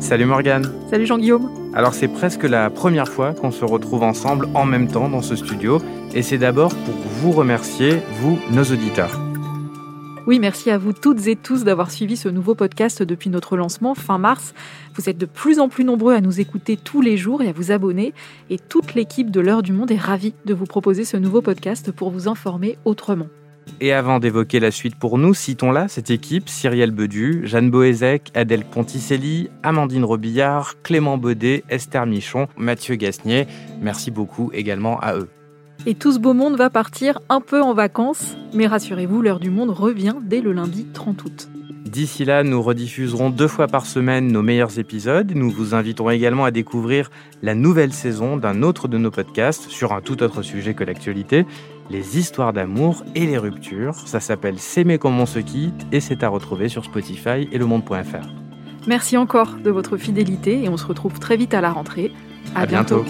Salut Morgane. Salut Jean-Guillaume. Alors c'est presque la première fois qu'on se retrouve ensemble en même temps dans ce studio et c'est d'abord pour vous remercier, vous, nos auditeurs. Oui, merci à vous toutes et tous d'avoir suivi ce nouveau podcast depuis notre lancement fin mars. Vous êtes de plus en plus nombreux à nous écouter tous les jours et à vous abonner. Et toute l'équipe de l'heure du monde est ravie de vous proposer ce nouveau podcast pour vous informer autrement. Et avant d'évoquer la suite pour nous, citons-là cette équipe Cyrielle Bedu, Jeanne Boézek, Adèle Ponticelli, Amandine Robillard, Clément Baudet, Esther Michon, Mathieu Gasnier. Merci beaucoup également à eux. Et tout ce beau monde va partir un peu en vacances, mais rassurez-vous, l'heure du monde revient dès le lundi 30 août. D'ici là, nous rediffuserons deux fois par semaine nos meilleurs épisodes. Nous vous inviterons également à découvrir la nouvelle saison d'un autre de nos podcasts sur un tout autre sujet que l'actualité, les histoires d'amour et les ruptures. Ça s'appelle S'aimer comme on se quitte et c'est à retrouver sur Spotify et lemonde.fr. Merci encore de votre fidélité et on se retrouve très vite à la rentrée. À, bientôt.